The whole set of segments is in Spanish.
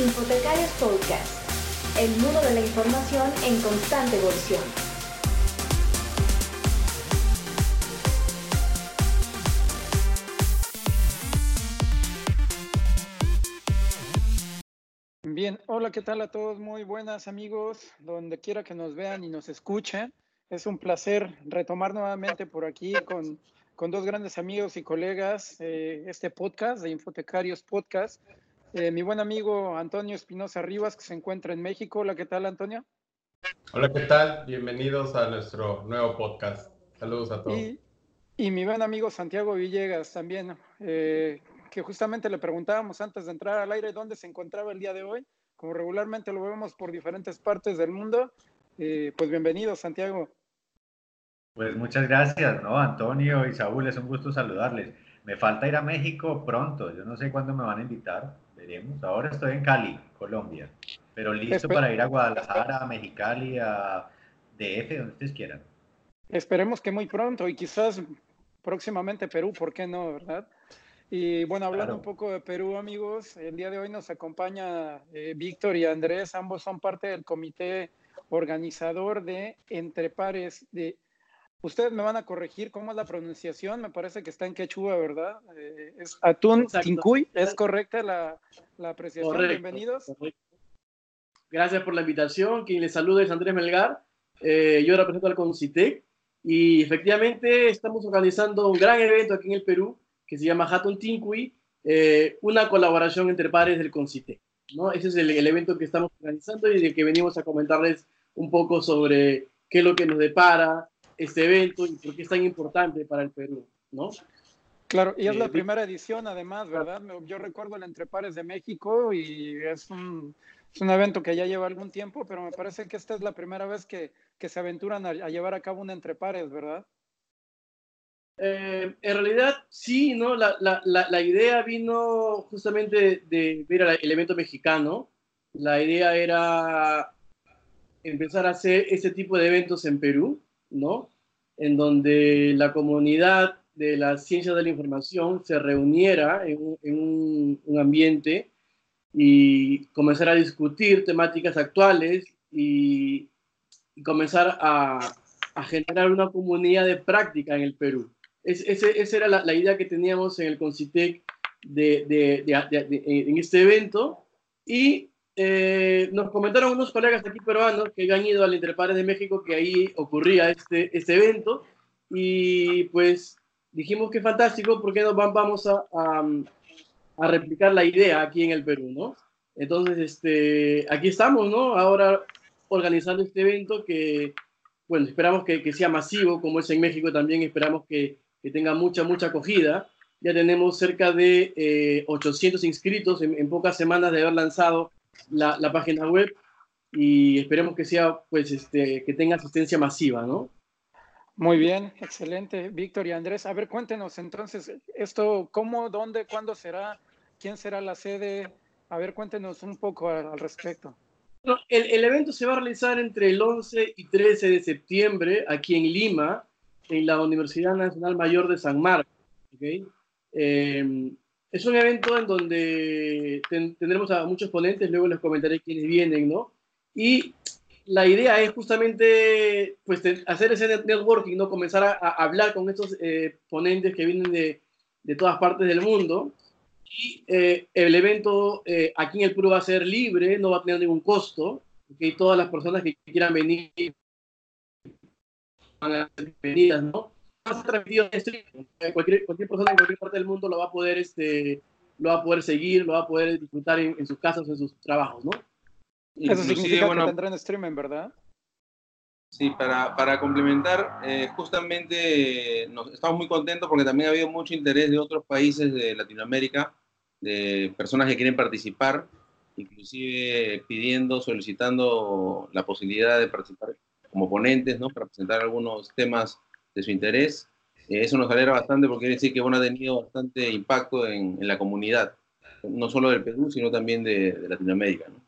Infotecarios Podcast, el mundo de la información en constante evolución. Bien, hola, ¿qué tal a todos? Muy buenas amigos, donde quiera que nos vean y nos escuchen. Es un placer retomar nuevamente por aquí con, con dos grandes amigos y colegas eh, este podcast de Infotecarios Podcast. Eh, mi buen amigo Antonio Espinosa Rivas, que se encuentra en México. Hola, ¿qué tal, Antonio? Hola, ¿qué tal? Bienvenidos a nuestro nuevo podcast. Saludos a todos. Y, mi buen amigo Santiago Villegas también, eh, que justamente le preguntábamos antes de entrar al aire dónde se encontraba el día de hoy. Como regularmente lo vemos por diferentes partes del mundo, pues bienvenido, Santiago. Pues muchas gracias, ¿no? Antonio y Saúl, es un gusto saludarles. Me falta ir a México pronto, yo no sé cuándo me van a invitar, veremos. Ahora estoy en Cali, Colombia, pero listo para ir a Guadalajara, a Mexicali, a DF, donde ustedes quieran. Esperemos que muy pronto y quizás próximamente Perú, ¿por qué no, verdad? Y bueno, hablando un poco de Perú, amigos, el día de hoy nos acompaña eh, Víctor y Andrés, ambos son parte del comité organizador de Entre Pares de Ustedes me van a corregir cómo es la pronunciación, me parece que está en quechua, ¿verdad? Eh, es Atún Tincuy, ¿es correcta la, la apreciación? Bienvenidos. Gracias por la invitación, quien les saluda es Andrés Melgar, eh, yo represento al Concitec y efectivamente estamos organizando un gran evento aquí en el Perú que se llama Hatun Tincuy, eh, una colaboración entre pares del Concitec. ¿no? Ese es el, el evento que estamos organizando y del que venimos a comentarles un poco sobre qué es lo que nos depara, este evento y por qué es tan importante para el Perú, ¿no? Claro, y es la eh, primera edición además, ¿verdad? Yo recuerdo el Entre Pares de México y es un, es un evento que ya lleva algún tiempo, pero me parece que esta es la primera vez que, que se aventuran a, llevar a cabo un Entre Pares, ¿verdad? Eh, en realidad, sí, ¿no? La, la, la, idea vino justamente de ver el evento mexicano. La idea era empezar a hacer ese tipo de eventos en Perú ¿no? En donde la comunidad de las ciencias de la información se reuniera en, un, ambiente y comenzar a discutir temáticas actuales y, comenzar a, generar una comunidad de práctica en el Perú. esa era la, idea que teníamos en el Concitec de, en este evento y eh, nos comentaron unos colegas aquí peruanos que han ido al Interpares de México que ahí ocurría este, este evento y pues dijimos que fantástico porque nos vamos a, a, replicar la idea aquí en el Perú, ¿no? Entonces, este, aquí estamos, ¿no? Ahora organizando este evento que, bueno, esperamos que, que sea masivo, como es en México también, esperamos que, que tenga mucha, mucha acogida. Ya tenemos cerca de 800 eh, inscritos en, en, pocas semanas de haber lanzado la, página web y esperemos que sea, pues, este, que tenga asistencia masiva, ¿no? Muy bien, excelente. Víctor y Andrés, a ver, cuéntenos entonces, esto, ¿cómo, dónde, cuándo será? ¿Quién será la sede? A ver, cuéntenos un poco al, respecto. el, evento se va a realizar entre el 11 y 13 de septiembre aquí en Lima, en la Universidad Nacional Mayor de San Marcos. ¿okay? Eh, es un evento en donde tendremos a muchos ponentes, luego les comentaré quiénes vienen, ¿no? Y la idea es justamente pues, hacer ese networking, ¿no? Comenzar a, hablar con estos eh, ponentes que vienen de, de, todas partes del mundo. Y eh, el evento eh, aquí en el Perú va a ser libre, no va a tener ningún costo. ¿okay? Todas las personas que quieran venir van a ser bienvenidas, ¿no? Cualquier, cualquier persona en cualquier parte del mundo lo va a poder, este, lo va a poder seguir, lo va a poder disfrutar en, sus casas o en sus trabajos, ¿no? Eso significa bueno, que tendrán streaming, ¿verdad? Sí, para, para complementar, eh, justamente nos, estamos muy contentos porque también ha habido mucho interés de otros países de Latinoamérica, de personas que quieren participar, inclusive pidiendo, solicitando la posibilidad de participar como ponentes, ¿no? Para presentar algunos temas de su interés. Eh, eso nos alegra bastante porque quiere decir que bueno, ha tenido bastante impacto en, en, la comunidad, no solo del Perú, sino también de, de Latinoamérica. ¿no?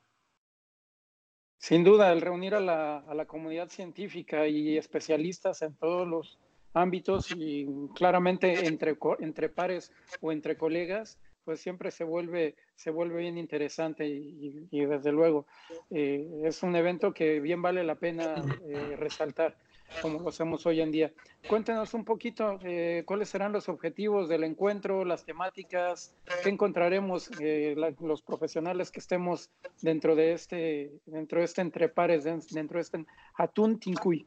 Sin duda, el reunir a la, a la, comunidad científica y especialistas en todos los ámbitos y claramente entre, entre pares o entre colegas, pues siempre se vuelve, se vuelve bien interesante y, desde luego eh, es un evento que bien vale la pena eh, resaltar como lo hacemos hoy en día. Cuéntenos un poquito eh, cuáles serán los objetivos del encuentro, las temáticas, qué encontraremos los profesionales que estemos dentro de este, dentro de este entre pares, dentro de este Atún Tincuy.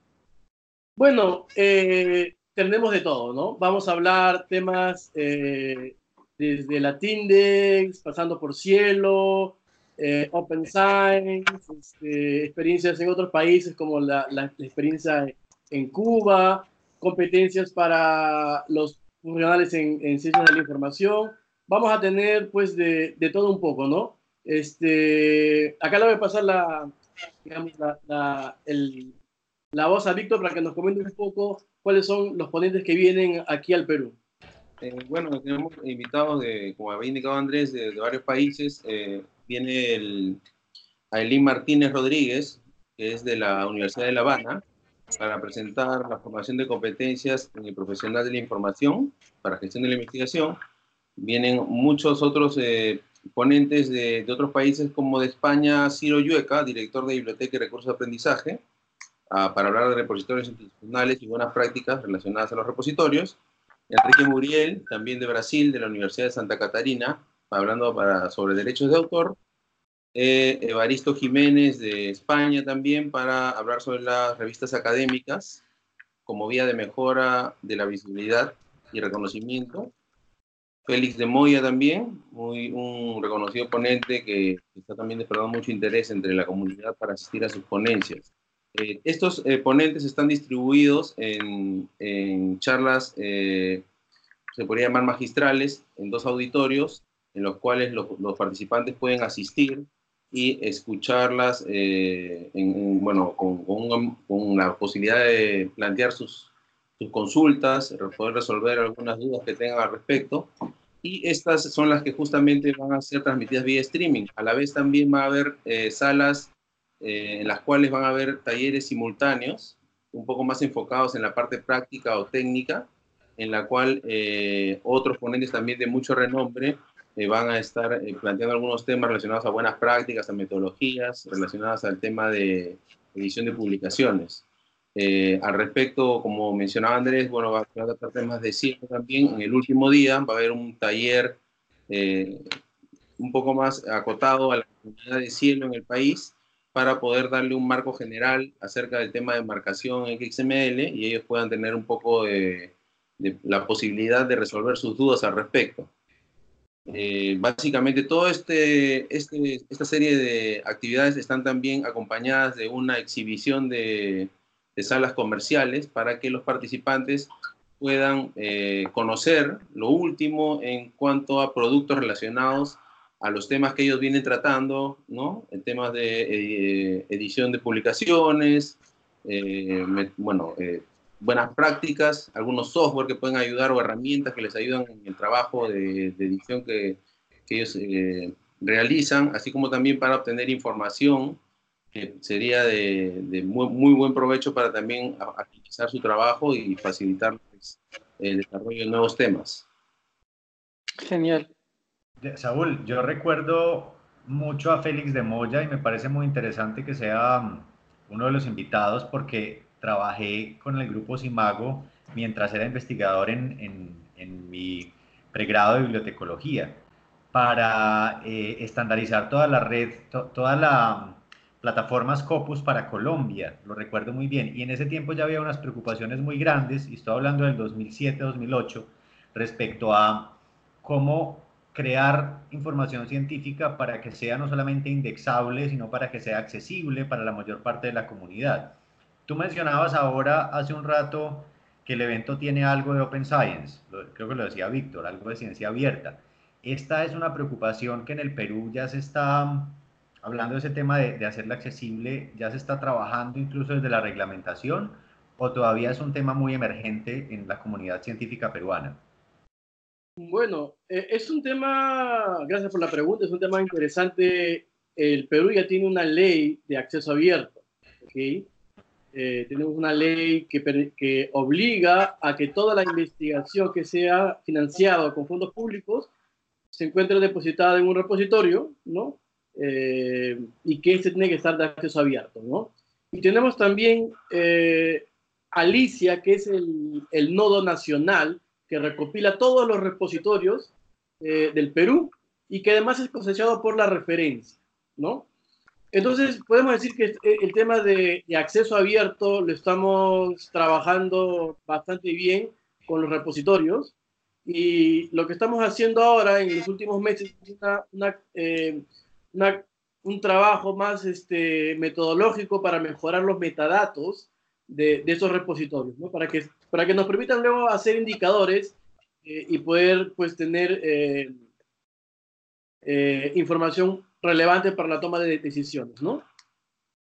Bueno, tenemos de todo, ¿no? Vamos a hablar temas desde Latindex, pasando por Cielo, eh, Open Science, este, experiencias en otros países como la, experiencia en Cuba, competencias para los profesionales en, en ciencias de la información. Vamos a tener pues de, de, todo un poco, ¿no? Este, acá le voy a pasar la, digamos, la, el, la voz a Víctor para que nos comente un poco cuáles son los ponentes que vienen aquí al Perú. Eh, bueno, tenemos invitados, de, como había indicado Andrés, de, varios países. Eh, viene el Ailín Martínez Rodríguez, que es de la Universidad de La Habana, para presentar la formación de competencias en el profesional de la información para gestión de la investigación. Vienen muchos otros eh, ponentes de, otros países, como de España, Ciro Yueca, director de Biblioteca y Recursos de Aprendizaje, ah, para hablar de repositorios institucionales y buenas prácticas relacionadas a los repositorios. Enrique Muriel, también de Brasil, de la Universidad de Santa Catarina, hablando para, sobre derechos de autor. Eh, Evaristo Jiménez, de España, también, para hablar sobre las revistas académicas como vía de mejora de la visibilidad y reconocimiento. Félix de Moya también, muy, un reconocido ponente que está también despertando mucho interés entre la comunidad para asistir a sus ponencias. Eh, estos eh, ponentes están distribuidos en, charlas, eh, se podría llamar magistrales, en dos auditorios, en los cuales los, participantes pueden asistir y escucharlas bueno, con, la posibilidad de plantear sus, sus consultas, poder resolver algunas dudas que tengan al respecto. Y estas son las que justamente van a ser transmitidas vía streaming. A la vez también va a haber salas eh, en las cuales van a haber talleres simultáneos, un poco más enfocados en la parte práctica o técnica, en la cual eh, otros ponentes también de mucho renombre eh, van a estar planteando algunos temas relacionados a buenas prácticas, a metodologías, relacionadas al tema de edición de publicaciones. al respecto, como mencionaba Andrés, bueno, va a tratar temas de cielo también. En el último día va a haber un taller un poco más acotado a la comunidad de cielo en el país, para poder darle un marco general acerca del tema de marcación XML y ellos puedan tener un poco de, la posibilidad de resolver sus dudas al respecto. Eh, básicamente, toda este, este, esta serie de actividades están también acompañadas de una exhibición de, salas comerciales para que los participantes puedan eh, conocer lo último en cuanto a productos relacionados a los temas que ellos vienen tratando, ¿no? En temas de eh, edición de publicaciones, bueno, buenas prácticas, algunos software que pueden ayudar o herramientas que les ayudan en el trabajo de, edición que, que ellos realizan, así como también para obtener información que sería de, de muy, muy, buen provecho para también agilizar su trabajo y facilitar el desarrollo de nuevos temas. Genial. Saúl, yo recuerdo mucho a Félix de Moya y me parece muy interesante que sea mm, uno de los invitados porque trabajé con el grupo Simago mientras era investigador en, mi pregrado de bibliotecología para eh, estandarizar toda la red, toda la mm, plataforma Scopus para Colombia, lo recuerdo muy bien, y en ese tiempo ya había unas preocupaciones muy grandes, y estoy hablando del 2007-2008, respecto a cómo crear información científica para que sea no solamente indexable, sino para que sea accesible para la mayor parte de la comunidad. Tú mencionabas ahora hace un rato que el evento tiene algo de Open Science, creo que lo decía Víctor, algo de ciencia abierta. Esta es una preocupación que en el Perú ya se está, hablando de ese tema de, de hacerla accesible, ya se está trabajando incluso desde la reglamentación o todavía es un tema muy emergente en la comunidad científica peruana. Bueno, eh, es un tema, gracias por la pregunta, es un tema interesante. El Perú ya tiene una ley de acceso abierto. ¿okay? Eh, tenemos una ley que, que obliga a que toda la investigación que sea financiada con fondos públicos se encuentre depositada en un repositorio, ¿no? Eh, y que este tiene que estar de acceso abierto, ¿no? Y tenemos también eh, Alicia, que es el, el, nodo nacional que recopila todos los repositorios eh, del Perú y que además es cosechado por la referencia, ¿no? Entonces, podemos decir que el tema de, de, acceso abierto lo estamos trabajando bastante bien con los repositorios y lo que estamos haciendo ahora en los últimos meses es una, una, eh, una, un trabajo más este, metodológico para mejorar los metadatos de, de esos repositorios, ¿no? para, que, para que nos permitan luego hacer indicadores eh, y poder pues, tener eh, eh, información relevante para la toma de decisiones. ¿no?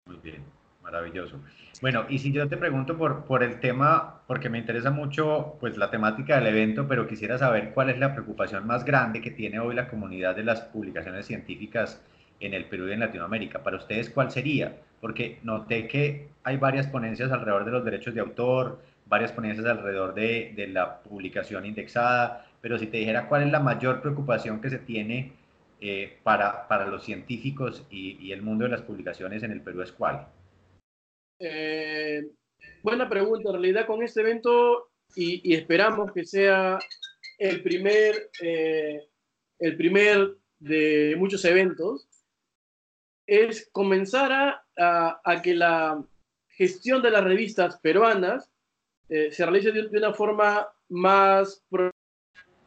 Muy bien, maravilloso. Bueno, y si yo te pregunto por, por el tema, porque me interesa mucho pues la temática del evento, pero quisiera saber cuál es la preocupación más grande que tiene hoy la comunidad de las publicaciones científicas en el Perú y en Latinoamérica. Para ustedes, ¿cuál sería? Porque noté que hay varias ponencias alrededor de los derechos de autor, varias ponencias alrededor de, de la publicación indexada, pero si te dijera cuál es la mayor preocupación que se tiene eh, para, para los científicos y, y el mundo de las publicaciones en el Perú, ¿es cuál? Eh, buena pregunta. En realidad, con este evento, y, y esperamos que sea el primer, eh, el primer de muchos eventos, es comenzar a, a, a que la gestión de las revistas peruanas eh, se realice de, de, una forma más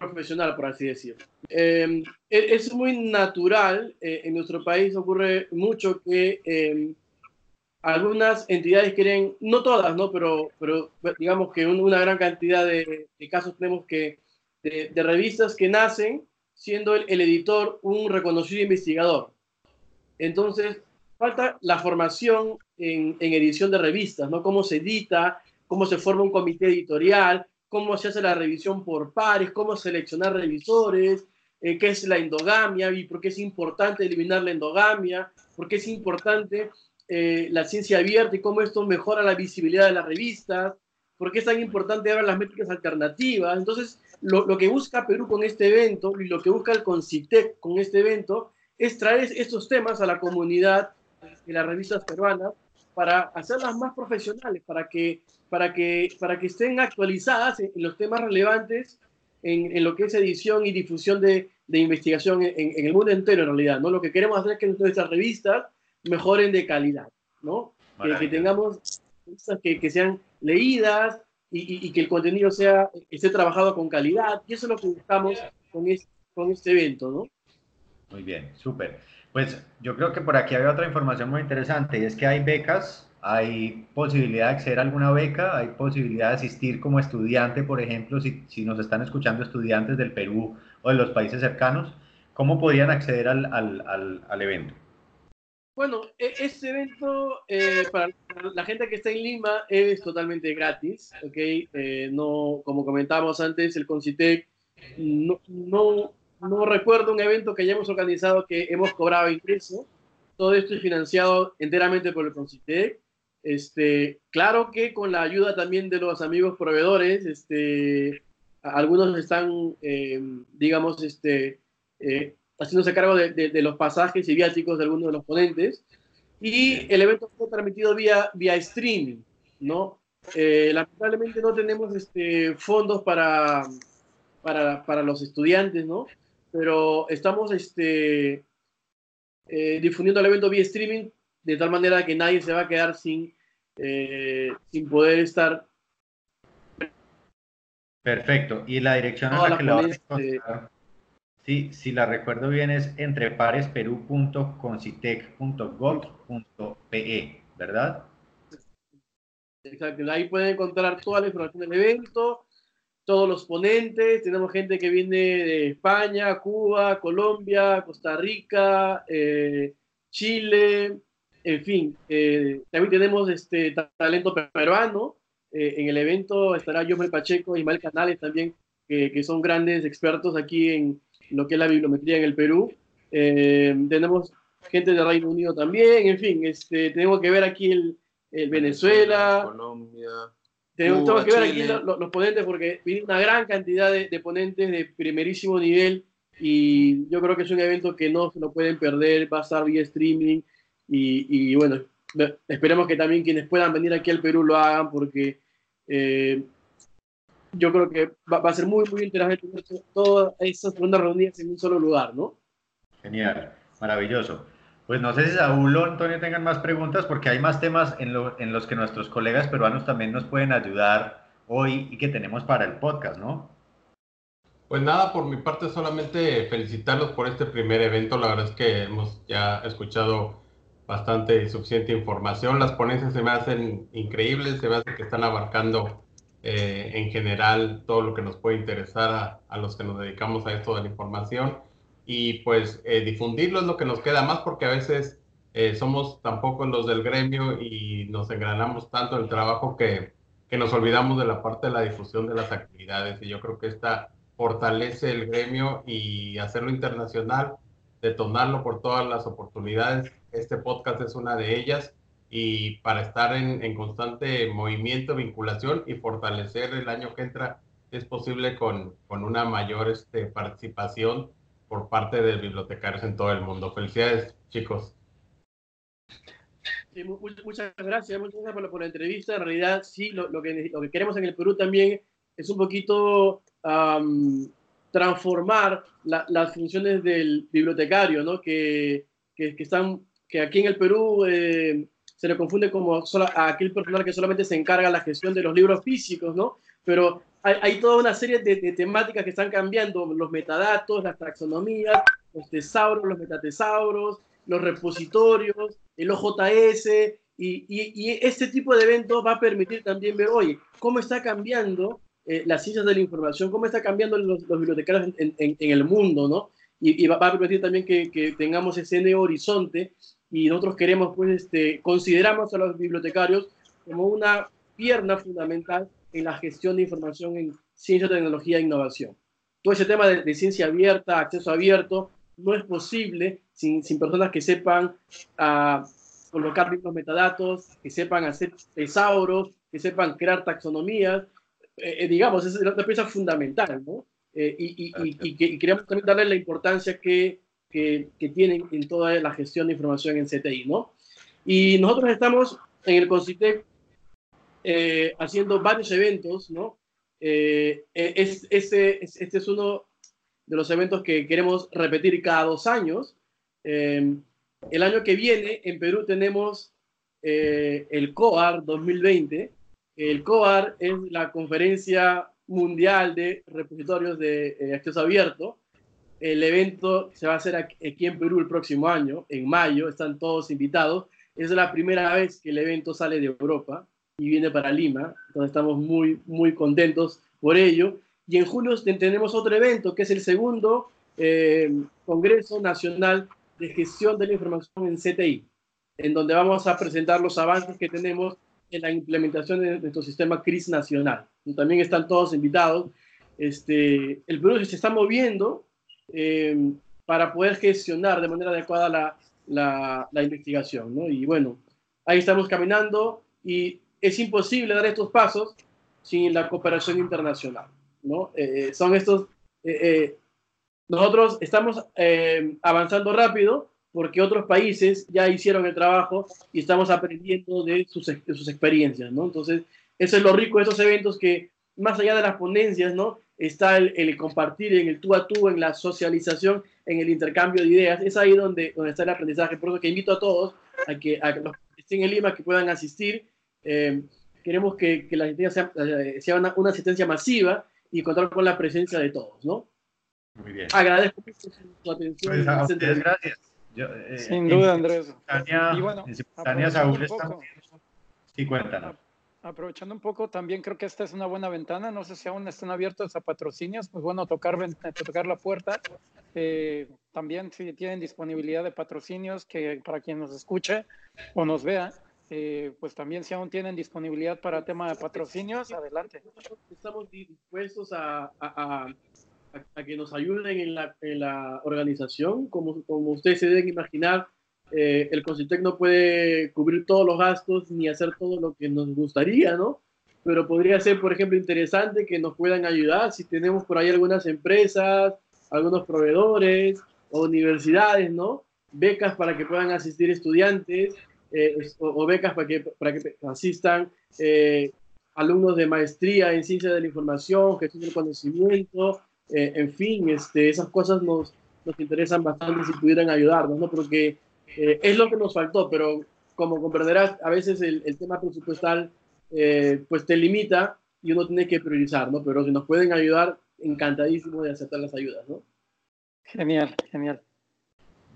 profesional, por así decirlo. Eh, es muy natural, eh, en nuestro país ocurre mucho que algunas entidades quieren, no todas, ¿no? Pero, pero digamos que una gran cantidad de, de casos tenemos que, de, de, revistas que nacen siendo el, el, editor un reconocido investigador. Entonces, falta la formación en, en, edición de revistas, ¿no? Cómo se edita, cómo se forma un comité editorial, cómo se hace la revisión por pares, cómo seleccionar revisores, eh, qué es la endogamia y por qué es importante eliminar la endogamia, por qué es importante eh, la ciencia abierta y cómo esto mejora la visibilidad de las revistas, por qué es tan importante ahora las métricas alternativas. Entonces, lo, lo, que busca Perú con este evento y lo que busca el CONCITEC con este evento es traer estos temas a la comunidad de las revistas peruanas para hacerlas más profesionales, para que, para que, para que estén actualizadas en, los temas relevantes en, en, lo que es edición y difusión de, de investigación en, en, el mundo entero, en realidad. ¿no? Lo que queremos hacer es que nuestras revistas mejoren de calidad, ¿no? Que, que, tengamos que, que sean leídas y, y, y, que el contenido sea, esté trabajado con calidad, y eso es lo que buscamos con este, con este evento, ¿no? Muy bien, súper. Pues yo creo que por aquí había otra información muy interesante, y es que hay becas, hay posibilidad de acceder a alguna beca, hay posibilidad de asistir como estudiante, por ejemplo, si, si nos están escuchando estudiantes del Perú o de los países cercanos, ¿cómo podrían acceder al, al, al, al evento? Bueno, este evento eh, para la gente que está en Lima es totalmente gratis, ¿ok? Eh, no, como comentábamos antes, el Concitec no, no, no, recuerdo un evento que hayamos organizado que hemos cobrado ingreso. Todo esto es financiado enteramente por el Concitec. Este, claro que con la ayuda también de los amigos proveedores, este, algunos están, eh, digamos, este, eh, haciéndose cargo de, de, de, los pasajes y viáticos de algunos de los ponentes. Y el evento fue transmitido vía, vía streaming, ¿no? Eh, lamentablemente no tenemos este, fondos para, para, para, los estudiantes, ¿no? Pero estamos este, eh, difundiendo el evento vía streaming de tal manera que nadie se va a quedar sin, eh, sin poder estar. Perfecto. ¿Y la dirección a la que lo vas a encontrar? Sí, si la recuerdo bien es entreparesperu.concitec.gov.pe, ¿verdad? Exacto, ahí pueden encontrar toda la información del evento, todos los ponentes, tenemos gente que viene de España, Cuba, Colombia, Costa Rica, eh, Chile, en fin, eh, también tenemos este talento peruano, eh, en el evento estará Yomel Pacheco y Mal Canales también, que, que son grandes expertos aquí en, lo que es la bibliometría en el Perú. Eh, tenemos gente de Reino Unido también, en fin, este, tenemos que ver aquí el, el Venezuela, Colombia. Tenemos, Cuba, que ver Chile. aquí los, los, ponentes porque viene una gran cantidad de, de, ponentes de primerísimo nivel y yo creo que es un evento que no se lo pueden perder, va a estar vía streaming y, bueno, esperemos que también quienes puedan venir aquí al Perú lo hagan porque eh, yo creo que va, a ser muy, muy interesante tener todas esas rondas reunidas en un solo lugar, ¿no? Genial, maravilloso. Pues no sé si Saúl o Antonio tengan más preguntas porque hay más temas en, en los que nuestros colegas peruanos también nos pueden ayudar hoy y que tenemos para el podcast, ¿no? Pues nada, por mi parte solamente felicitarlos por este primer evento. La verdad es que hemos ya escuchado bastante y suficiente información. Las ponencias se me hacen increíbles, se me hace que están abarcando eh, en general todo lo que nos puede interesar a, los que nos dedicamos a esto de la información. Y pues eh, difundirlo es lo que nos queda más porque a veces eh, somos tampoco los del gremio y nos engranamos tanto en el trabajo que, que nos olvidamos de la parte de la difusión de las actividades. Y yo creo que esta fortalece el gremio y hacerlo internacional, detonarlo por todas las oportunidades. Este podcast es una de ellas y para estar en, constante movimiento, vinculación y fortalecer el año que entra es posible con, con una mayor este, participación por parte de bibliotecarios en todo el mundo. Felicidades, chicos. muchas gracias, muchas gracias por la, entrevista. En realidad, sí, lo, lo, que, lo que queremos en el Perú también es un poquito transformar las funciones del bibliotecario, ¿no? que, que, están, que aquí en el Perú eh, se le confunde como a aquel personal que solamente se encarga de la gestión de los libros físicos, ¿no? pero hay, hay toda una serie de, temáticas que están cambiando, los metadatos, las taxonomías, los tesauros, los metatesauros, los repositorios, el OJS, y, y, y, este tipo de eventos va a permitir también ver, oye, cómo está cambiando eh, las ciencias de la información, cómo está cambiando los, bibliotecarios en, el mundo, ¿no? Y, va, a permitir también que, tengamos ese nuevo horizonte y nosotros queremos, pues, este, consideramos a los bibliotecarios como una pierna fundamental en la gestión de información en ciencia, tecnología e innovación. Todo ese tema de, ciencia abierta, acceso abierto, no es posible sin, personas que sepan uh, colocar los metadatos, que sepan hacer tesauros, que sepan crear taxonomías, eh, digamos, es una pieza fundamental, ¿no? Eh, y, y, queremos también darle la importancia que, que, tienen en toda la gestión de información en CTI, ¿no? Y nosotros estamos en el CONCITEC eh, haciendo varios eventos, ¿no? es, este, este es uno de los eventos que queremos repetir cada dos años. el año que viene en Perú tenemos el COAR 2020, el COAR es la conferencia mundial de repositorios de eh, acceso abierto. El evento se va a hacer aquí en Perú el próximo año, en mayo, están todos invitados. Es la primera vez que el evento sale de Europa y viene para Lima, entonces estamos muy, muy contentos por ello. Y en julio tenemos otro evento, que es el segundo eh, Congreso Nacional de Gestión de la Información en CTI, en donde vamos a presentar los avances que tenemos en la implementación de nuestro sistema CRIS nacional. También están todos invitados. Este, el Perú se está moviendo eh, para poder gestionar de manera adecuada la, la, la investigación. ¿no? Y bueno, ahí estamos caminando y es imposible dar estos pasos sin la cooperación internacional. ¿no? Eh, eh, son estos... nosotros estamos avanzando rápido, porque otros países ya hicieron el trabajo y estamos aprendiendo de sus, sus experiencias, ¿no? Entonces, eso es lo rico de estos eventos que, más allá de las ponencias, ¿no? Está el, compartir en el tú a tú, en la socialización, en el intercambio de ideas. Es ahí donde, donde está el aprendizaje. Por eso que invito a todos a que, a los que estén en Lima, que puedan asistir. Eh, queremos que, que, la asistencia sea, sea una, una, asistencia masiva y contar con la presencia de todos, ¿no? Muy bien. Agradezco su atención. Pues gracias. Eh, Sin duda, Andrés. y bueno, Saúl Sí, cuéntanos. Aprovechando un poco, también creo que esta es una buena ventana. No sé si aún están abiertos a patrocinios, pues bueno, tocar, tocar la puerta. Eh, también si tienen disponibilidad de patrocinios, que para quien nos escuche o nos vea, eh, pues también si aún tienen disponibilidad para tema de patrocinios, adelante. Estamos dispuestos a a, que nos ayuden en la, en la organización. Como, como, ustedes se deben imaginar, eh, el Concitec no puede cubrir todos los gastos ni hacer todo lo que nos gustaría, ¿no? Pero podría ser, por ejemplo, interesante que nos puedan ayudar si tenemos por ahí algunas empresas algunos proveedores o universidades, ¿no? Becas para que puedan asistir estudiantes eh, o, becas para que, para que asistan eh, alumnos de maestría en ciencia de la información, gestión del conocimiento, eh, en fin, este, esas cosas nos, nos interesan bastante si pudieran ayudarnos, ¿no? Porque es lo que nos faltó, pero como comprenderás, a veces el, el tema presupuestal pues te limita y uno tiene que priorizar, ¿no? Pero si nos pueden ayudar, encantadísimo de aceptar las ayudas, ¿no? Genial, genial.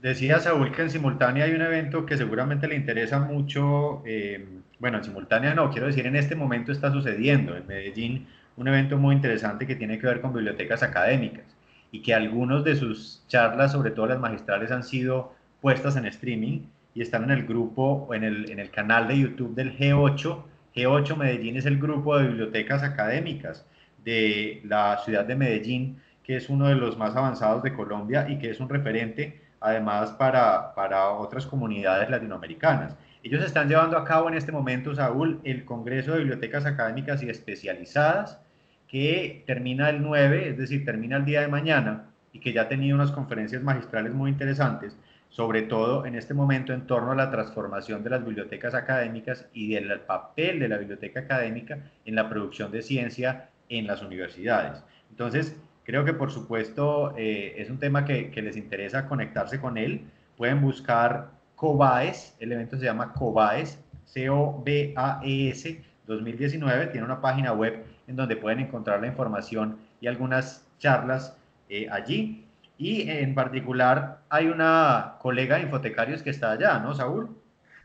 Decía Saúl que en simultánea hay un evento que seguramente le interesa mucho, eh, bueno, en simultánea no, quiero decir, en este momento está sucediendo en Medellín un evento muy interesante que tiene que ver con bibliotecas académicas y que algunos de sus charlas, sobre todo las magistrales, han sido puestas en streaming y están en el grupo, en el, en el canal de YouTube del G8. G8 Medellín es el grupo de bibliotecas académicas de la ciudad de Medellín, que es uno de los más avanzados de Colombia y que es un referente además para, para otras comunidades latinoamericanas. Ellos están llevando a cabo en este momento, Saúl, el Congreso de Bibliotecas Académicas y Especializadas, que termina el 9, es decir, termina el día de mañana, y que ya ha tenido unas conferencias magistrales muy interesantes, sobre todo en este momento en torno a la transformación de las bibliotecas académicas y del papel de la biblioteca académica en la producción de ciencia en las universidades. Entonces, Creo que por supuesto eh, es un tema que, les interesa conectarse con él. Pueden buscar COBAES, el evento se llama COBAES, C-O-B-A-E-S 2019, tiene una página web en donde pueden encontrar la información y algunas charlas eh, allí. Y en particular hay una colega de Infotecarios que está allá, ¿no, Saúl?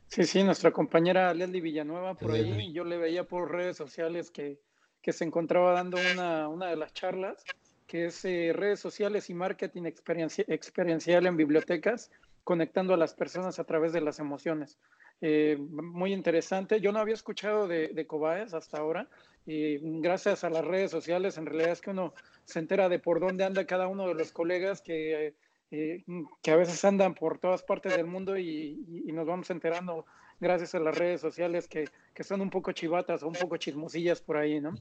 Sí, sí, nuestra compañera Leslie Villanueva por ahí. Yo le veía por redes sociales que, que se encontraba dando una, una de las charlas que es eh, redes sociales y marketing experiencial en bibliotecas, conectando a las personas a través de las emociones. Eh, muy interesante. Yo no había escuchado de, de Cobaes hasta ahora y gracias a las redes sociales en realidad es que uno se entera de por dónde anda cada uno de los colegas que, eh, que a veces andan por todas partes del mundo y, nos vamos enterando gracias a las redes sociales que, que, son un poco chivatas o un poco chismosillas por ahí, ¿no?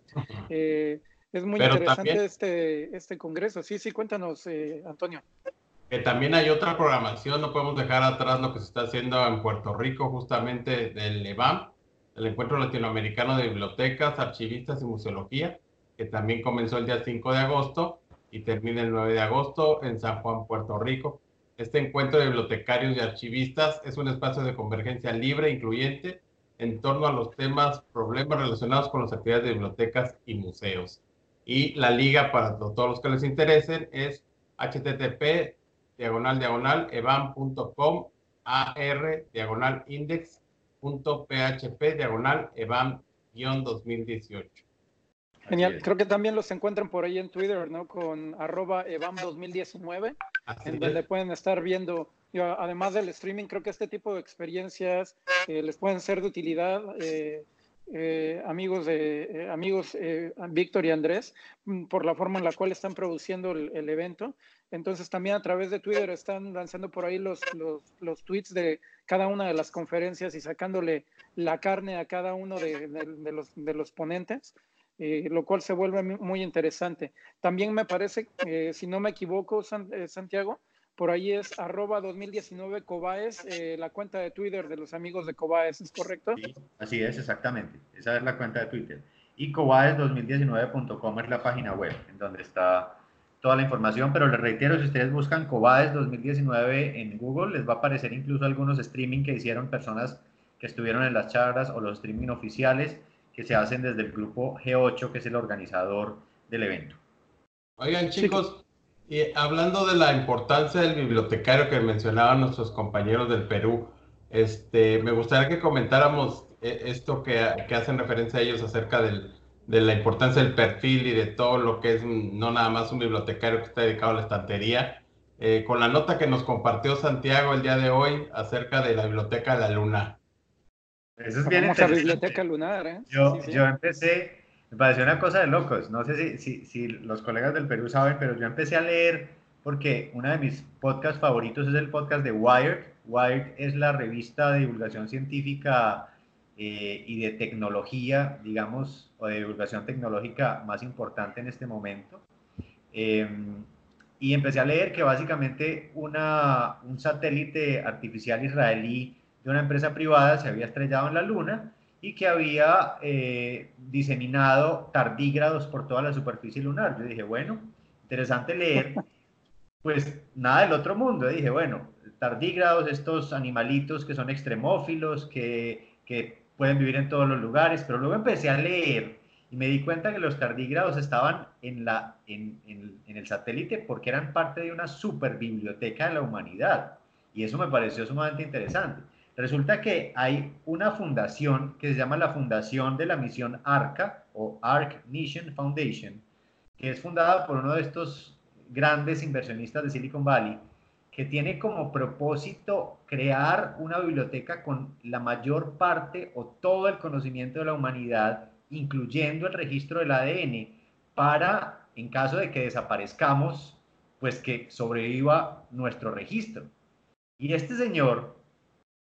Es muy interesante este, este congreso. Sí, sí, cuéntanos, eh, Antonio. Que también hay otra programación, no podemos dejar atrás lo que se está haciendo en Puerto Rico, justamente del EBAM, el Encuentro Latinoamericano de Bibliotecas, Archivistas y Museología, que también comenzó el día 5 de agosto y termina el 9 de agosto en San Juan, Puerto Rico. Este encuentro de bibliotecarios y archivistas es un espacio de convergencia libre e incluyente en torno a los temas, problemas relacionados con las actividades de bibliotecas y museos. Y la liga para todos los que les interesen es http diagonal diagonal evam.com ar diagonal index.php diagonal evam 2018. Genial, creo que también los encuentran por ahí en Twitter, ¿no? Con arroba evam 2019, en donde pueden estar viendo, además del streaming, creo que este tipo de experiencias eh, les pueden ser de utilidad. Eh, eh, amigos de eh, amigos eh, Víctor y Andrés mm, por la forma en la cual están produciendo el, evento. Entonces también a través de Twitter están lanzando por ahí los, los, tweets de cada una de las conferencias y sacándole la carne a cada uno de, los, de los ponentes. Lo cual se vuelve muy interesante. También me parece, si no me equivoco, Santiago, por ahí es arroba 2019 Cobaes, eh, la cuenta de Twitter de los amigos de Cobaes, ¿es correcto? Sí, así es, exactamente. Esa es la cuenta de Twitter. Y cobaes2019.com es la página web en donde está toda la información, pero les reitero, si ustedes buscan Cobaes 2019 en Google, les va a aparecer incluso algunos streaming que hicieron personas que estuvieron en las charlas o los streaming oficiales que se hacen desde el grupo G8, que es el organizador del evento. Oigan, chicos, y hablando de la importancia del bibliotecario que mencionaban nuestros compañeros del Perú, este, me gustaría que comentáramos eh, esto que, que hacen referencia a ellos acerca del, de la importancia del perfil y de todo lo que es no nada más un bibliotecario que está dedicado a la estantería, eh, con la nota que nos compartió Santiago el día de hoy acerca de la Biblioteca de la Luna. Eso es bien interesante. Biblioteca Lunar, ¿eh? Yo, yo empecé me pareció una cosa de locos. No sé si, si, si, los colegas del Perú saben, pero yo empecé a leer porque uno de mis podcasts favoritos es el podcast de Wired. Wired es la revista de divulgación científica eh, y de tecnología, digamos, o de divulgación tecnológica más importante en este momento. Em, y empecé a leer que básicamente una, un satélite artificial israelí de una empresa privada se había estrellado en la Luna y que había eh, diseminado tardígrados por toda la superficie lunar. Yo dije, bueno, interesante leer. Pues nada del otro mundo. dije, bueno, tardígrados, estos animalitos que son extremófilos, que, que pueden vivir en todos los lugares, pero luego empecé a leer y me di cuenta que los tardígrados estaban en, la, en, en, el satélite porque eran parte de una super biblioteca de la humanidad. Y eso me pareció sumamente interesante. Resulta que hay una fundación que se llama la Fundación de la Misión ARCA o ARC Mission Foundation, que es fundada por uno de estos grandes inversionistas de Silicon Valley, que tiene como propósito crear una biblioteca con la mayor parte o todo el conocimiento de la humanidad incluyendo el registro del ADN, para, en caso de que desaparezcamos, pues que sobreviva nuestro registro. Y este señor,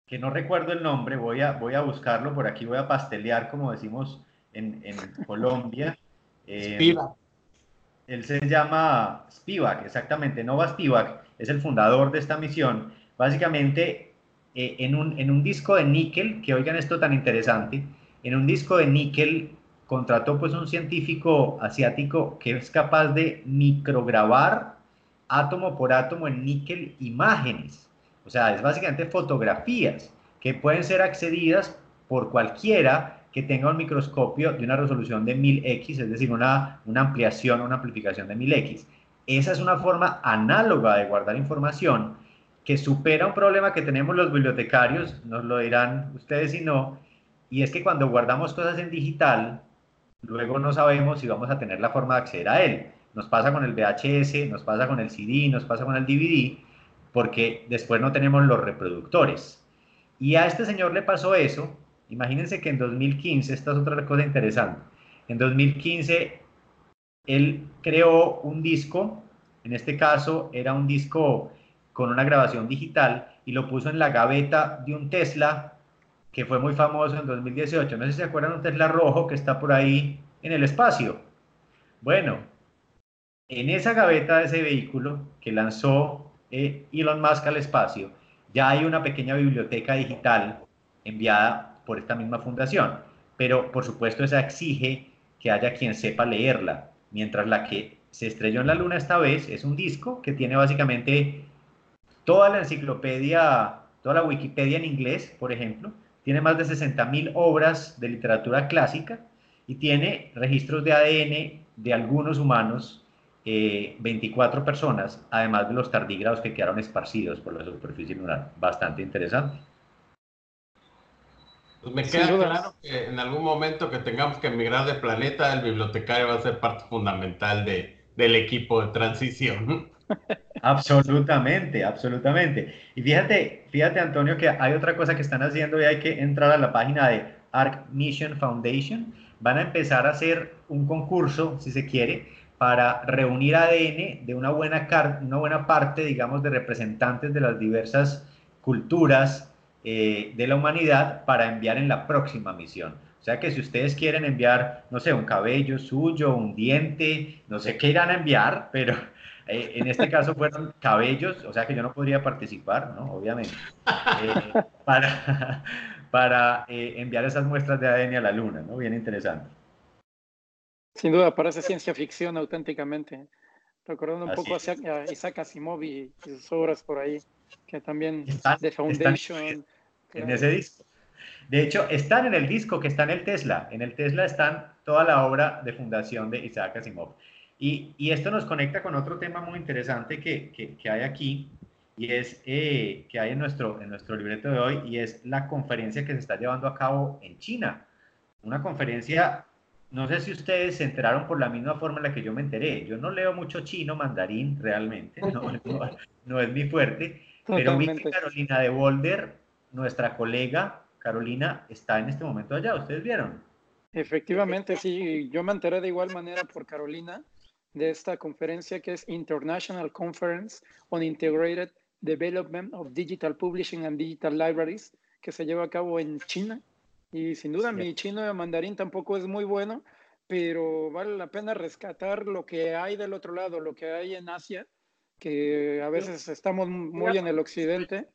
que no recuerdo el nombre, voy a, voy a buscarlo, por aquí voy a pastelear, como decimos en, en Colombia. Eh, Spivak. Él se llama Spivak, exactamente, Nova Spivak, es el fundador de esta misión. Básicamente, eh, en, un, en un disco de níquel, que oigan esto tan interesante, en un disco de níquel contrató pues un científico asiático que es capaz de micrograbar átomo por átomo en níquel imágenes. O sea, es básicamente fotografías que pueden ser accedidas por cualquiera que tenga un microscopio de una resolución de 1000x, es decir, una, una ampliación, una amplificación de 1000x. Esa es una forma análoga de guardar información que supera un problema que tenemos los bibliotecarios, nos lo dirán ustedes si no, y es que cuando guardamos cosas en digital, luego no sabemos si vamos a tener la forma de acceder a él. Nos pasa con el VHS, nos pasa con el CD, nos pasa con el DVD, porque después no tenemos los reproductores. Y a este señor le pasó eso. Imagínense que en 2015, esta es otra cosa interesante, en 2015 él creó un disco, en este caso era un disco con una grabación digital, y lo puso en la gaveta de un Tesla que fue muy famoso en 2018. No sé si se acuerdan un Tesla rojo que está por ahí en el espacio. Bueno, en esa gaveta de ese vehículo que lanzó eh, Elon Musk al espacio, ya hay una pequeña biblioteca digital enviada por esta misma fundación. Pero por supuesto esa exige que haya quien sepa leerla, mientras la que se estrelló en la luna esta vez es un disco que tiene básicamente toda la enciclopedia, toda la Wikipedia en inglés, por ejemplo, tiene más de 60.000 obras de literatura clásica y tiene registros de ADN de algunos humanos, 24 eh, personas, además de los tardígrados que quedaron esparcidos por la superficie lunar. Bastante interesante. Pues me queda claro que en algún momento que tengamos que emigrar de planeta, el bibliotecario va a ser parte fundamental de, del equipo de transición. Absolutamente, absolutamente. Y fíjate, fíjate Antonio, que hay otra cosa que están haciendo y hay que entrar a la página de Arc Mission Foundation. Van a empezar a hacer un concurso, si se quiere, para reunir ADN de una buena, una buena parte, digamos, de representantes de las diversas culturas eh, de la humanidad para enviar en la próxima misión. O sea que si ustedes quieren enviar, no sé, un cabello suyo, un diente, no sé qué irán a enviar, pero eh, en este caso fueron cabellos, o sea que yo no podría participar, ¿no? Obviamente, eh, para, para enviar esas muestras de ADN a la Luna, ¿no? Bien interesante. Sin duda, parece ciencia ficción auténticamente. Recordando un poco a Isaac Asimov y, sus obras por ahí, que también de Foundation. en ese disco. De hecho, están en el disco que está en el Tesla. En el Tesla están toda la obra de fundación de Isaac Asimov. Y, esto nos conecta con otro tema muy interesante que, que, hay aquí, y es eh, que hay en nuestro, en nuestro libreto de hoy, y es la conferencia que se está llevando a cabo en China. Una conferencia, no sé si ustedes se enteraron por la misma forma en la que yo me enteré. Yo no leo mucho chino, mandarín, realmente, no, no, es mi fuerte, pero vi que Carolina de Boulder, nuestra colega Carolina, está en este momento allá. ¿Ustedes vieron? Efectivamente, sí, yo me enteré de igual manera por Carolina de esta conferencia que es International Conference on Integrated Development of Digital Publishing and Digital Libraries, que se lleva a cabo en China. Y sin duda mi chino de mandarín tampoco es muy bueno, pero vale la pena rescatar lo que hay del otro lado, lo que hay en Asia, que a veces estamos muy en el occidente.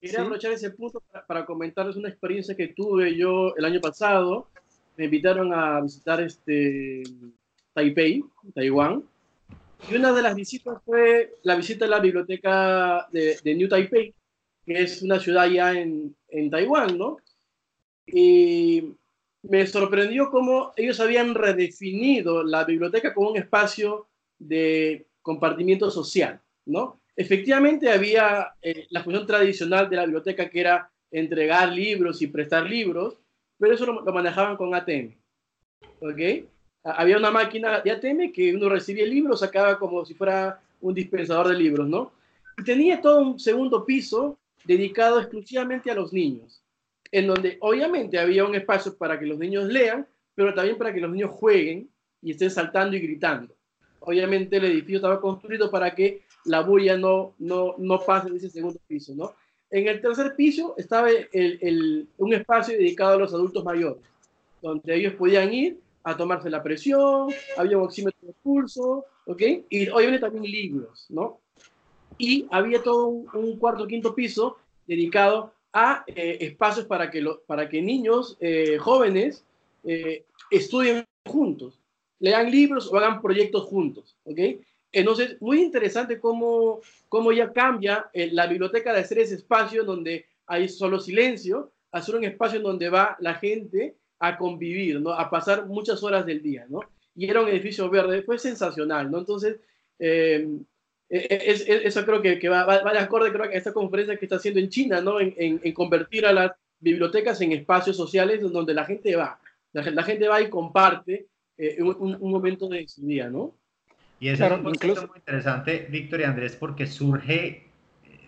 Quería aprovechar ese punto para, comentarles una experiencia que tuve yo el año pasado. Me invitaron a visitar este Taipei, Taiwán, y una de las visitas fue la visita a la biblioteca de, de New Taipei, que es una ciudad ya en, en Taiwán, ¿no? Y me sorprendió cómo ellos habían redefinido la biblioteca como un espacio de compartimiento social, ¿no? Efectivamente había eh, la función tradicional de la biblioteca que era entregar libros y prestar libros, pero eso lo, manejaban con ATM, ¿ok? Había una máquina de ATM que uno recibía el libro, sacaba como si fuera un dispensador de libros, ¿no? Y tenía todo un segundo piso dedicado exclusivamente a los niños en donde obviamente había un espacio para que los niños lean, pero también para que los niños jueguen y estén saltando y gritando. Obviamente el edificio estaba construido para que la bulla no, no, no pase de ese segundo piso, ¿no? En el tercer piso estaba el, un espacio dedicado a los adultos mayores, donde ellos podían ir a tomarse la presión, había un oxímetro de pulso, ¿ok? Y obviamente también libros, ¿no? Y había todo un, un cuarto, quinto piso dedicado a eh, espacios para que, para que niños eh, jóvenes eh, estudien juntos, lean libros o hagan proyectos juntos. ¿ok? Entonces, muy interesante cómo, cómo ya cambia la biblioteca de ser ese espacio donde hay solo silencio, a ser un espacio en donde va la gente a convivir, ¿no? a pasar muchas horas del día. ¿no? Y era un edificio verde, fue sensacional. ¿no? Entonces, eh, eh, eso creo que, va, va, de acorde creo, a esta conferencia que está haciendo en China, ¿no? En, en, convertir a las bibliotecas en espacios sociales donde la gente va. La, gente va y comparte eh, un, un, momento de su día, ¿no? Y eso es un incluso... muy interesante, Víctor y Andrés, porque surge,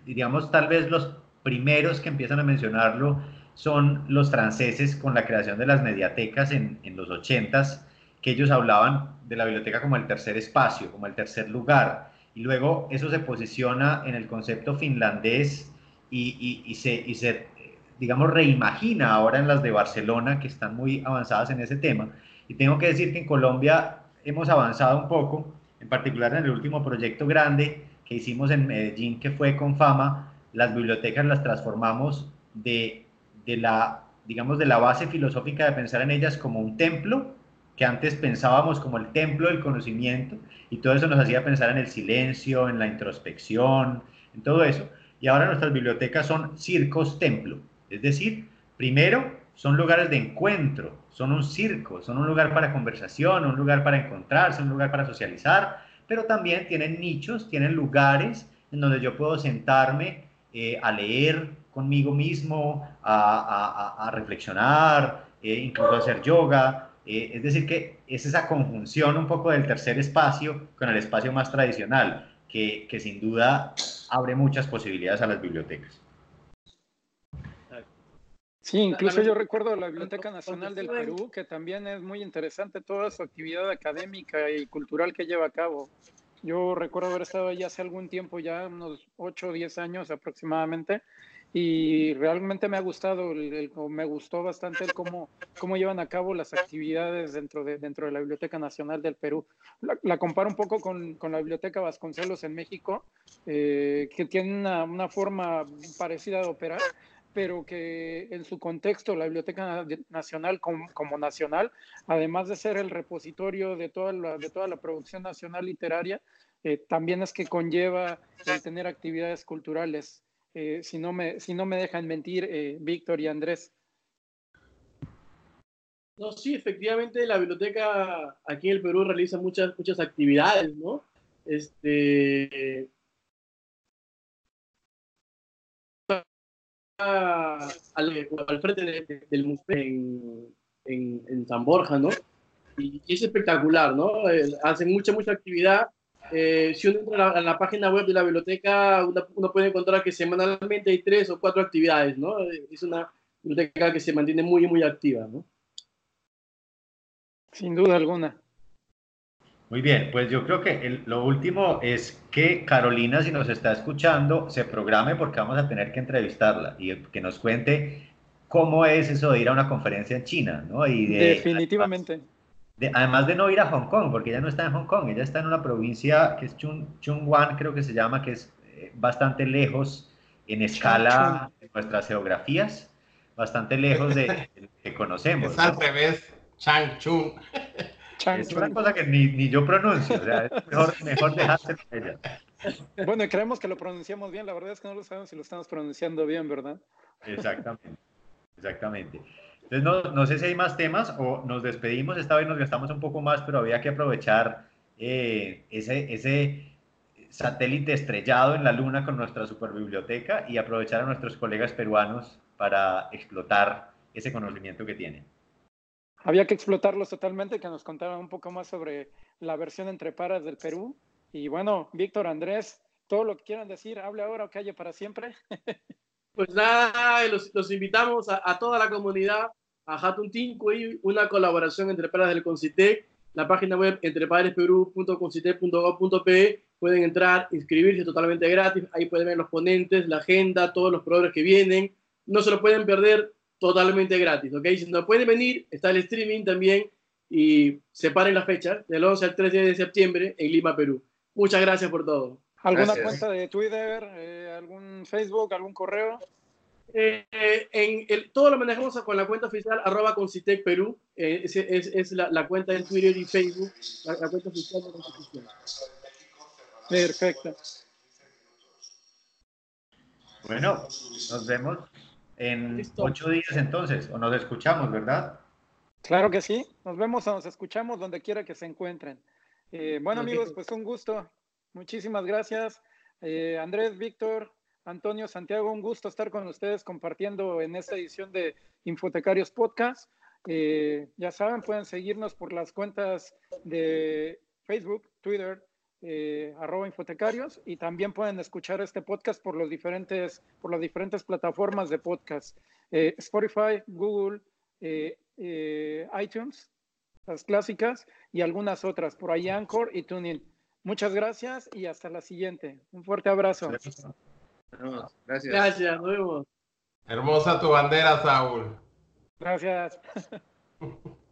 diríamos, tal vez los primeros que empiezan a mencionarlo son los franceses con la creación de las mediatecas en, en los ochentas, que ellos hablaban de la biblioteca como el tercer espacio, como el tercer lugar y luego eso se posiciona en el concepto finlandés y, y, se, y se, digamos, reimagina ahora en las de Barcelona, que están muy avanzadas en ese tema. Y tengo que decir que en Colombia hemos avanzado un poco, en particular en el último proyecto grande que hicimos en Medellín, que fue con fama, las bibliotecas las transformamos de, de la, digamos, de la base filosófica de pensar en ellas como un templo que antes pensábamos como el templo del conocimiento y todo eso nos hacía pensar en el silencio, en la introspección, en todo eso. Y ahora nuestras bibliotecas son circos templo, es decir, primero son lugares de encuentro, son un circo, son un lugar para conversación, un lugar para encontrarse, un lugar para socializar, pero también tienen nichos, tienen lugares en donde yo puedo sentarme eh, a leer conmigo mismo, a, reflexionar, eh, incluso hacer yoga, eh, es decir, que es esa conjunción un poco del tercer espacio con el espacio más tradicional, que, que sin duda abre muchas posibilidades a las bibliotecas. Sí, incluso yo recuerdo la Biblioteca Nacional del Perú, que también es muy interesante toda su actividad académica y cultural que lleva a cabo. Yo recuerdo haber estado allí hace algún tiempo, ya unos 8 o 10 años aproximadamente, y realmente me ha gustado, me gustó bastante el cómo, cómo llevan a cabo las actividades dentro de, dentro de la Biblioteca Nacional del Perú. La, comparo un poco con, con, la Biblioteca Vasconcelos en México, eh, que tiene una, una, forma parecida de operar, pero que en su contexto la Biblioteca Nacional como, como nacional, además de ser el repositorio de toda la, de toda la producción nacional literaria, eh, también es que conlleva el tener actividades culturales eh, si, no me, si no me dejan mentir, eh, Víctor y Andrés. No, sí, efectivamente la biblioteca aquí en el Perú realiza muchas, muchas actividades, ¿no? Este, al, frente del museo en, en, San Borja, ¿no? Y, es espectacular, ¿no? Eh, hacen mucha, mucha actividad eh, si uno entra a la, página web de la biblioteca, uno, puede encontrar que semanalmente hay tres o cuatro actividades, ¿no? Es una biblioteca que se mantiene muy, muy activa, ¿no? Sin duda alguna. Muy bien, pues yo creo que lo último es que Carolina, si nos está escuchando, se programe porque vamos a tener que entrevistarla y que nos cuente cómo es eso de ir a una conferencia en China, ¿no? Y Definitivamente además de no ir a Hong Kong, porque ella no está en Hong Kong, ella está en una provincia que es Chung, Chungwan, creo que se llama, que es eh, bastante lejos en escala de nuestras geografías, bastante lejos de, que conocemos. Es al revés, Changchun. Es una cosa que ni, ni yo pronuncio, o sea, es mejor, mejor dejárselo a ella. Bueno, y creemos que lo pronunciamos bien, la verdad es que no lo sabemos si lo estamos pronunciando bien, ¿verdad? Exactamente, exactamente. Entonces, no, no sé si hay más temas o nos despedimos, esta vez nos gastamos un poco más, pero había que aprovechar eh, ese, ese satélite estrellado en la luna con nuestra superbiblioteca y aprovechar a nuestros colegas peruanos para explotar ese conocimiento que tienen. Había que explotarlos totalmente, que nos contaran un poco más sobre la versión entre paras del Perú. Y bueno, Víctor, Andrés, todo lo que quieran decir, hable ahora o calle para siempre. Pues nada, los, invitamos a, toda la comunidad a Hatun y una colaboración entre paras del Concitec, la página web entrepadresperú.concitec.gov.pe. Pueden entrar, inscribirse totalmente gratis. Ahí pueden ver los ponentes, la agenda, todos los proveedores que vienen. No se lo pueden perder totalmente gratis, ¿ok? Si no pueden venir, está el streaming también y separen la fecha del 11 al 13 de septiembre en Lima, Perú. Muchas gracias por todo. ¿Alguna cuenta de Twitter, eh, algún Facebook, algún correo? Eh, en el, todo lo manejamos con la cuenta oficial arroba Concitec Perú. Eh, es, es, la, la, cuenta de Twitter y Facebook, la, cuenta oficial de Constitución. Perfecto. Bueno, nos vemos en ocho días entonces, o nos escuchamos, ¿verdad? Claro que sí, nos vemos o nos escuchamos donde quiera que se encuentren. Eh, bueno amigos, pues un gusto. Muchísimas gracias. Eh, Andrés, Víctor, Antonio, Santiago, un gusto estar con ustedes compartiendo en esta edición de Infotecarios Podcast. Eh, ya saben, pueden seguirnos por las cuentas de Facebook, Twitter, eh, arroba infotecarios y también pueden escuchar este podcast por los diferentes por las diferentes plataformas de podcast. Eh, Spotify Google iTunes las clásicas y algunas otras por ahí Anchor y TuneIn. Muchas gracias y hasta la siguiente. Un fuerte abrazo gracias. Gracias nos vemos. Hermosa tu bandera Saúl. Gracias.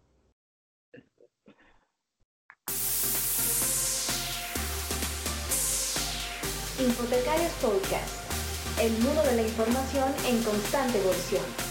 Infotecarios Podcast, el mundo de la información en constante evolución.